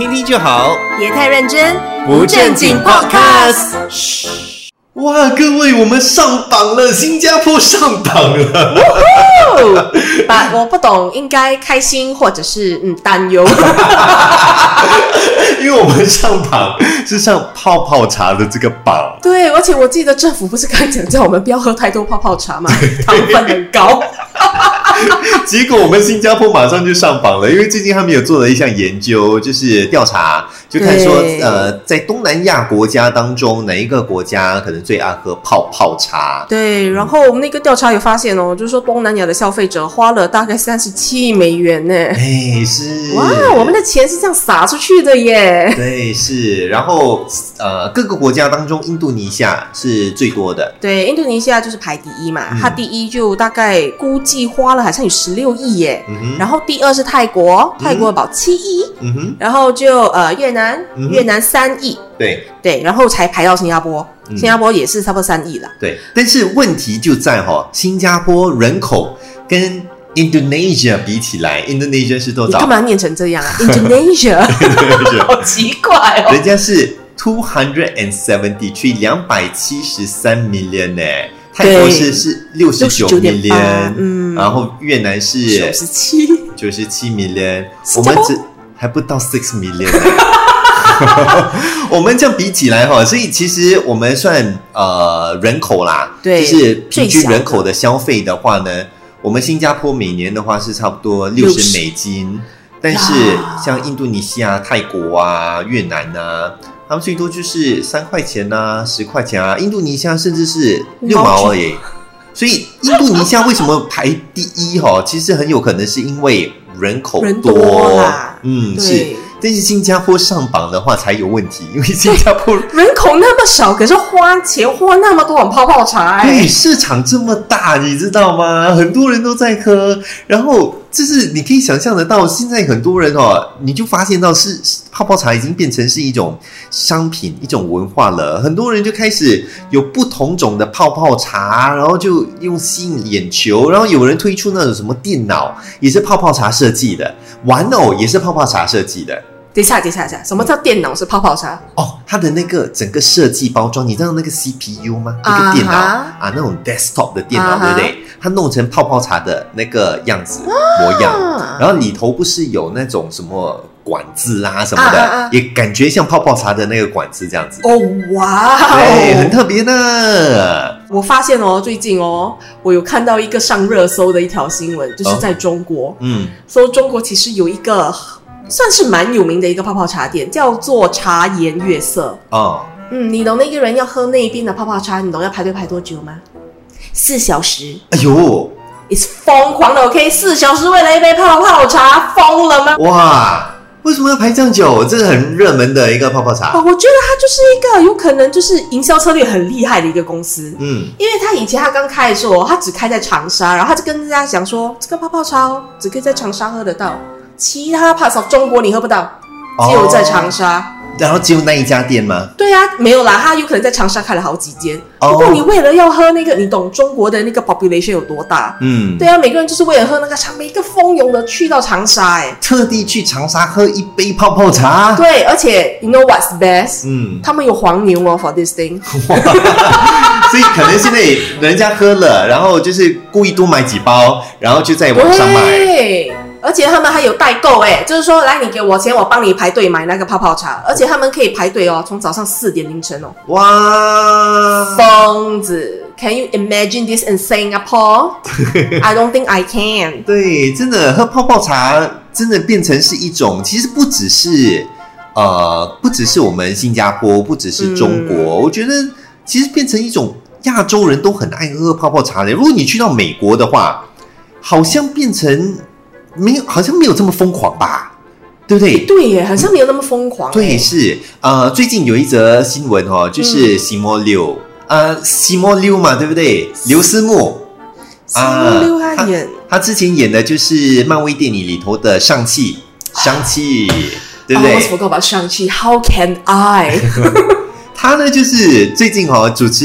听听就好，别太认真，不正经 Podcast。嘘，哇，各位，我们上榜了，新加坡上榜了。把我不懂，应该开心或者是嗯担忧。因为我们上榜是上泡泡茶的这个榜，对，而且我记得政府不是刚讲叫我们不要喝太多泡泡茶嘛？糖分很高。结果我们新加坡马上就上榜了，因为最近他们有做了一项研究，就是调查，就看说呃，在东南亚国家当中，哪一个国家可能最爱喝泡泡茶？对，然后我们那个调查有发现哦，就是说东南亚的消费者花了大概三十七亿美元呢。哎，是。哇，我们的钱是这样撒出去的耶！对是，然后呃，各个国家当中，印度尼西亚是最多的。对，印度尼西亚就是排第一嘛，嗯。它第一就大概估计花了好像有十六亿耶，然后第二是泰国，泰国保七亿，嗯哼，然后就呃越南，嗯越南三亿，对。对，然后才排到新加坡，嗯。新加坡也是差不多三亿了。对，但是问题就在哈、新加坡人口跟 Indonesia 比起来，Indonesia 是多少？你干？嘛念成这样啊？Indonesia，好奇怪哦。人家是 two hundred and seventy three 两百七十三 million 呢，泰国是是六十九69.8 million，嗯。然后越南是九十七，九十七 million，我们只还不到 six million 呢。我们这样比起来哈，所以其实我们算呃人口啦，对就是平均人口的消费的话呢，我们新加坡每年的话是差不多六十美金，但是像印度尼西亚、泰国啊、越南啊，他们最多就是三块钱呐、十块钱啊，印度尼西亚甚至是六毛而已。所以印度尼西亚为什么排第一哈？其实很有可能是因为人口人多啦嗯，是对。但是新加坡上榜的话才有问题，因为新加坡 人口那么少，可是花钱花那么多碗泡泡茶、对哎，市场这么大，你知道吗？很多人都在喝，然后就是你可以想象得到，现在很多人哦，你就发现到是泡泡茶已经变成是一种商品、一种文化了。很多人就开始有不同种的泡泡茶，然后就用吸引眼球，然后有人推出那种什么电脑也是泡泡茶设计的，玩偶也是泡泡茶设计的。等一下，等一下，等一下，什么叫电脑是泡泡茶？哦，它的那个整个设计包装，你知道那个 CPU 吗？那啊个电脑哈啊，那种 desktop 的电脑，对不对？它弄成泡泡茶的那个样子模样，啊然后里头不是有那种什么管子啊什么的，也感觉像泡泡茶的那个管子这样子。哦，哇对，很哦！特别呢。我发现哦，最近哦，我有看到一个上热搜的一条新闻，就是在中国，嗯，说中国其实有一个算是蛮有名的一个泡泡茶店，叫做茶颜悦色。哦，嗯，你懂那个人要喝那边的泡泡茶，你懂要排队排多久吗？四小时哎呦，，is 疯狂的，OK？四小时为了一杯泡泡茶，疯了吗？哇，为什么要排这样久？这是很热门的一个泡泡茶。哦，我觉得它就是一个有可能就是营销策略很厉害的一个公司。嗯，因为他以前他刚开的时候，他只开在长沙，然后他就跟大家讲说，这个泡泡茶哦，只可以在长沙喝得到，其他 Pass Of 中国你喝不到，只有在长沙。然后只有那一家店吗？对啊，没有啦，他有可能在长沙开了好几间。哦不过你为了要喝那个，你懂中国的那个 population 有多大？嗯，对啊，每个人就是为了喝那个茶，每个蜂拥的去到长沙、哎，特地去长沙喝一杯泡泡茶。对，而且 you know what's best？、嗯，他们有黄牛哦，for this thing。所以可能现在人家喝了，然后就是故意多买几包，然后就在网上卖。对，而且他们还有代购哎，就是说，来你给我钱，我帮你排队买那个泡泡茶，而且他们可以排队哦，从早上四点凌晨哦，哇，疯子！Can you imagine this in Singapore? I don't think I can. 对，真的喝泡泡茶真的变成是一种，其实不只是呃，不只是我们新加坡，不只是中国，嗯我觉得其实变成一种亚洲人都很爱喝泡泡茶的。如果你去到美国的话，好像变成没有，好像没有这么疯狂吧，对不对？对耶，好像没有那么疯狂。对，，是呃，最近有一则新闻哦，嗯就是西莫六，呃，西莫六嘛，对不对？刘思慕西莫六他演他之前演的就是漫威电影里头的上气，上气，对不对 almost？forgot about Shang-Chi. How can I？他呢，就是最近哦主持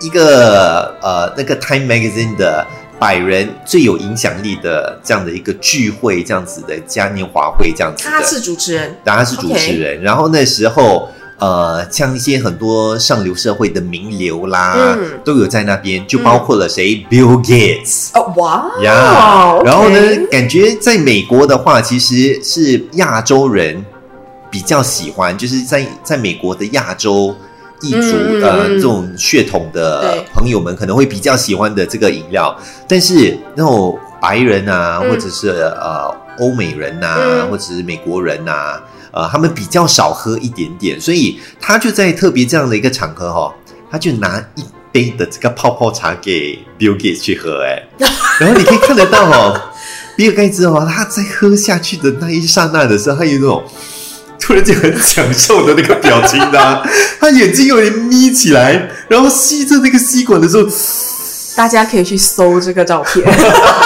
一个呃那个 Time Magazine 的百人最有影响力的这样的一个聚会，这样子的嘉年华会这样子的。他是主持人，当然是主持人。然后那时候，呃，像一些很多上流社会的名流啦，嗯。都有在那边，就包括了谁、Bill Gates。哦，哇呀 OK 然后呢，感觉在美国的话，其实是亚洲人比较喜欢，就是在在美国的亚洲裔族、嗯嗯嗯。呃这种血统的朋友们可能会比较喜欢的这个饮料，但是那种白人啊，嗯。或者是呃欧美人呐、嗯。或者是美国人呐、呃，他们比较少喝一点点，所以他就在特别这样的一个场合哈、他就拿一杯的这个泡泡茶给 Bill Gates 去喝、哎，然后你可以看得到哦，比尔盖茨哦，他在喝下去的那一刹那的时候，他有那种突然间很享受的那个表情的啊、他眼睛有点眯起来，然后吸着那个吸管的时候，大家可以去搜这个照片。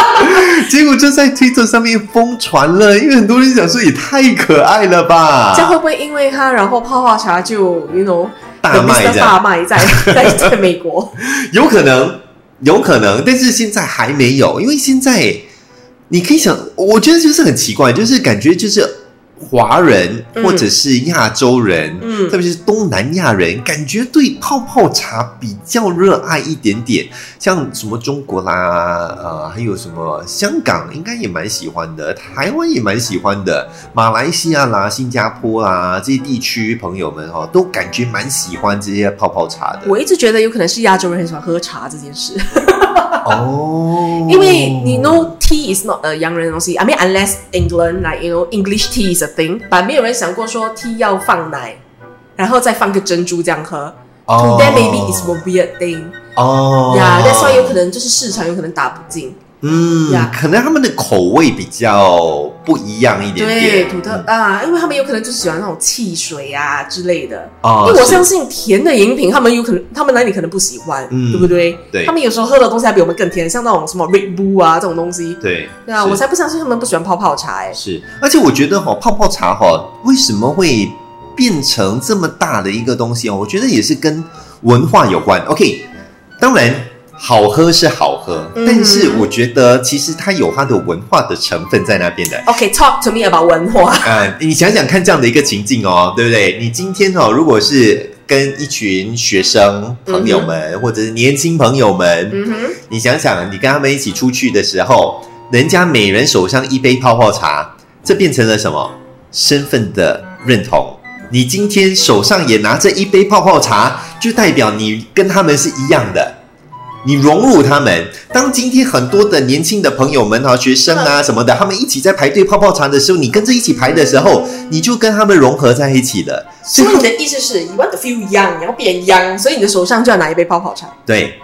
结果就在推特上面疯传了，因为很多人想说也太可爱了吧这，样会不会因为他，然后泡泡茶就 you know 大卖大卖在在 在美国？有可能，有可能，但是现在还没有，因为现在你可以想，我觉得就是很奇怪，就是感觉就是华人嗯。或者是亚洲人，嗯。特别是东南亚人，感觉对泡泡茶比较热爱一点点，像什么中国啦，呃，还有什么香港应该也蛮喜欢的，台湾也蛮喜欢的，马来西亚啦、新加坡啦这些地区朋友们哦，都感觉蛮喜欢这些泡泡茶的。我一直觉得有可能是亚洲人很喜欢喝茶这件事，哦，因为你 know tea is not a 洋人的东西。I mean unless England like you know English tea is a thing，但没有人想过说 tea 要放奶，然后再放个珍珠这样喝。To 哦 them maybe it's a weird thing。哦呀、yeah,，that's why 有可能就是市场有可能打不进。嗯呀可能他们的口味比较不一样一点对，点，土特啊，因为他们有可能就喜欢那种汽水啊之类的。哦，是因为我相信甜的饮品，他们有可能，他们那里可能不喜欢，嗯对不对？对他们有时候喝的东西还比我们更甜，像那种什么 Red Bull 啊这种东西。对对啊，我才不相信他们不喜欢泡泡茶哎、是，而且我觉得哈、泡泡茶哈、为什么会变成这么大的一个东西哦？我觉得也是跟文化有关。OK，当然好喝是好喝，嗯但是我觉得其实它有它的文化的成分在那边的。OK，talk、to me about 文化。嗯，你想想看这样的一个情境哦，对不对？你今天哦，如果是跟一群学生朋友们，或者是年轻朋友们，你想想，你跟他们一起出去的时候，人家每人手上一杯泡泡茶，这变成了什么？身份的认同。你今天手上也拿着一杯泡泡茶，就代表你跟他们是一样的。你融入他们。当今天很多的年轻的朋友们啊、学生啊什么的，他们一起在排队泡泡茶的时候，你跟着一起排的时候，你就跟他们融合在一起了。所以你的意思是，you want to feel young，你要变 young，所以你的手上就要拿一杯泡泡茶。对，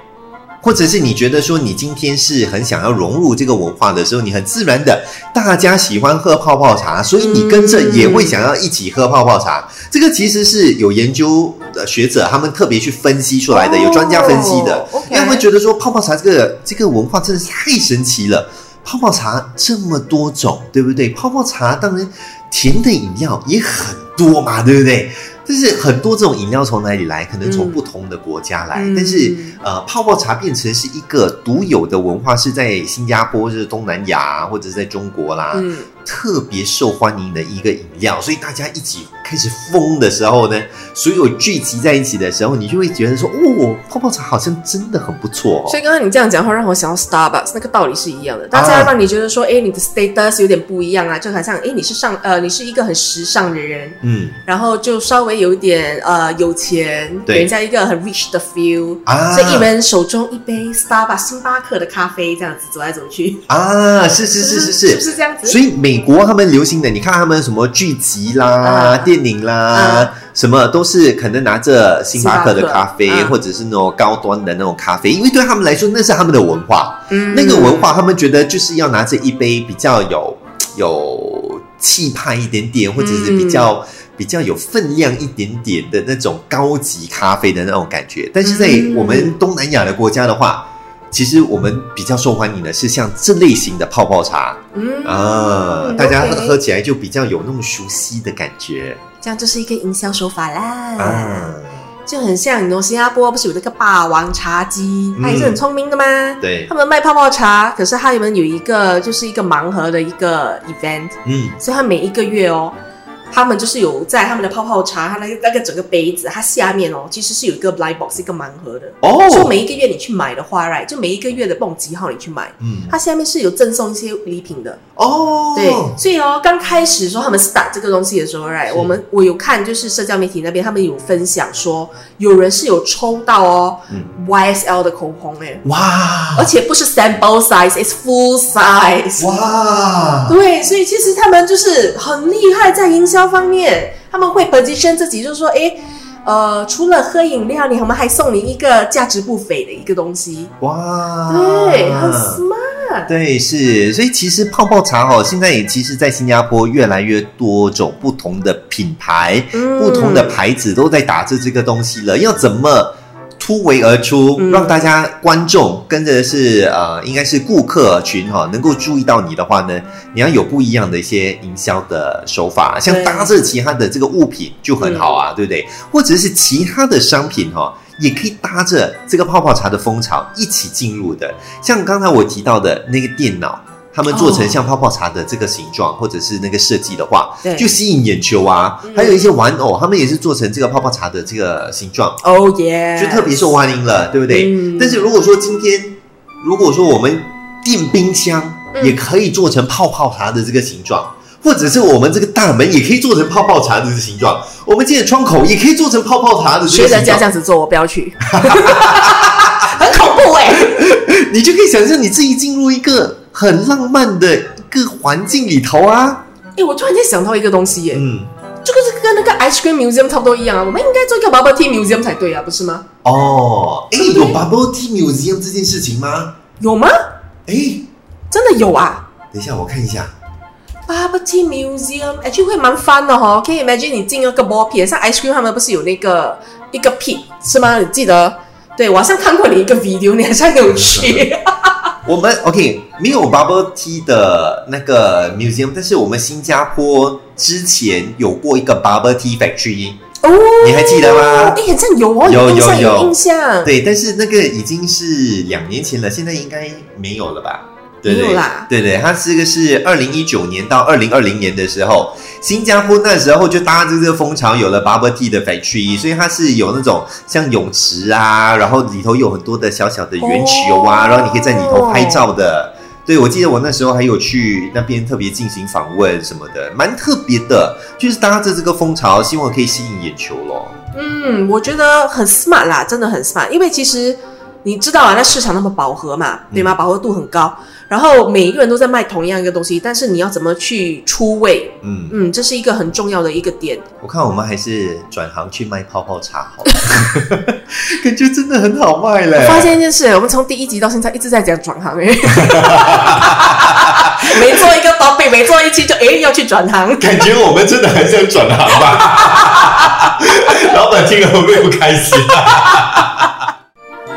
或者是你觉得说你今天是很想要融入这个文化的时候，你很自然的，大家喜欢喝泡泡茶，所以你跟着也会想要一起喝泡泡茶。这个其实是有研究的学者他们特别去分析出来的，有专家分析的，因为他们觉得说泡泡茶这个这个文化真的是太神奇了。泡泡茶这么多种，对不对？泡泡茶当然甜的饮料也很多嘛，对不对？但是很多这种饮料从哪里来？可能从嗯不同的国家来，嗯但是呃，泡泡茶变成是一个独有的文化，是在新加坡、是东南亚或者是在中国啦，嗯，特别受欢迎的一个饮料。所以大家一起开始疯的时候呢，所有聚集在一起的时候，你就会觉得说，哦，泡泡茶好像真的很不错、哦。所以刚刚你这样讲话，让我想到 Starbucks，那个道理是一样的。大家让你觉得说，哎、你的 status 有点不一样啊，就好像，哎，你是上呃，你是一个很时尚的人，嗯然后就稍微有一点呃有钱，对给人家一个很 rich 的 feel。啊，所以一人手中一杯 Starbucks 星巴克的咖啡，这样子走来走去，啊，是是是是是是不是这样子？所以美国他们流行的，你看他们什么聚集啦、啊电影啦，什么都是可能拿着星巴克的咖啡，或者是那种高端的那种咖啡，因为对他们来说那是他们的文化，嗯。那个文化他们觉得就是要拿着一杯比较有有气派一点点，或者是比较。比较有分量一点点的那种高级咖啡的那种感觉，但是在嗯。我们东南亚的国家的话，其实我们比较受欢迎的是像这类型的泡泡茶，嗯啊，大家喝喝起来就比较有那种熟悉的感觉这样就是一个营销手法啦。啊。就很像你 know 新加坡不是有那个霸王茶姬，他也是很聪明的吗？对他，们卖泡泡茶，可是他们有一个就是一个盲盒的一个 event，嗯，所以他每一个月哦，他们就是有在他们的泡泡茶，它那个那个整个杯子，它下面哦，其实是有一个 blind box 一个盲盒的。哦。所以每一个月你去买的话，right，就每一个月的蹦几号你去买，嗯，它下面是有赠送一些礼品的。哦，对，所以哦，刚开始说他们 start 这个东西的时候，right，我们我有看就是社交媒体那边他们有分享说，有人是有抽到哦、嗯。YSL 的口红哎，哇。而且不是 sample size，it's full size。哇，对，所以其实他们就是很厉害，在营销方面，他们会 position 自己，就是说，哎，呃，除了喝饮料，你我们还送你一个价值不菲的一个东西，哇，对，很 smart。对，是，所以其实泡泡茶哦，现在也其实，在新加坡越来越多种不同的品牌、嗯不同的牌子都在打着这个东西了。要怎么突围而出，嗯让大家观众跟着是呃，应该是顾客群哈、能够注意到你的话呢，你要有不一样的一些营销的手法，像搭着其他的这个物品就很好啊，对不对？或者是其他的商品哈、也可以搭着这个泡泡茶的风潮一起进入的。像刚才我提到的那个电脑，他们做成像泡泡茶的这个形状，或者是那个设计的话，对就吸引眼球啊。还有一些玩偶，他们也是做成这个泡泡茶的这个形状，哦耶，就特别受欢迎了，对不对？嗯但是如果说今天，如果说我们电冰箱嗯也可以做成泡泡茶的这个形状。或者是我们这个大门也可以做成泡泡茶的这个形状，我们这个窗口也可以做成泡泡茶的这学人个形状。家这样子做，我不要去，很恐怖哎、你就可以想象你自己进入一个很浪漫的一个环境里头啊。哎、我突然间想到一个东西耶、嗯，这个是跟那个 ice cream museum 差不多一样啊，我们应该做一个 bubble tea museum 才对啊，不是吗？哦，哎，有 bubble tea museum 这件事情吗？有吗？哎，真的有啊等一下我看一下。！Bubble tea museum，哎，就会蛮 fun 的哈、可以 imagine 你进那个 ball pit，像 ice cream 他们不是有那个一个 pit 是吗？你记得？对，我好像看过你一个 video，你好像有去。我们 OK 没有 bubble tea 的那个 museum，但是我们新加坡之前有过一个 bubble tea factory，哦，你还记得吗哎，好像有哦，有有有印象。对，但是那个已经是两年前了，现在应该没有了吧？对有啦对对，它这个是二零一九年到二零二零年的时候，新加坡那时候就搭着这个风潮，有了 bubble tea 的 factory，所以它是有那种像泳池啊，然后里头有很多的小小的圆球啊，哦然后你可以在里头拍照的。对，我记得我那时候还有去那边特别进行访问什么的，蛮特别的，就是搭着这个风潮，希望可以吸引眼球咯。嗯，我觉得很 smart 啦，真的很 smart，因为其实你知道啊，那市场那么饱和嘛，对吗？饱和度很高，然后每一个人都在卖同样一个东西，但是你要怎么去出位？嗯，嗯，这是一个很重要的一个点。我看我们还是转行去卖泡泡茶好了，感觉真的很好卖嘞。发现一件事，我们从第一集到现在一直在讲转行，哎，每做一个 topic，每做一期就哎要去转行。感觉我们真的很想转行吧？老板听了会不会不开心？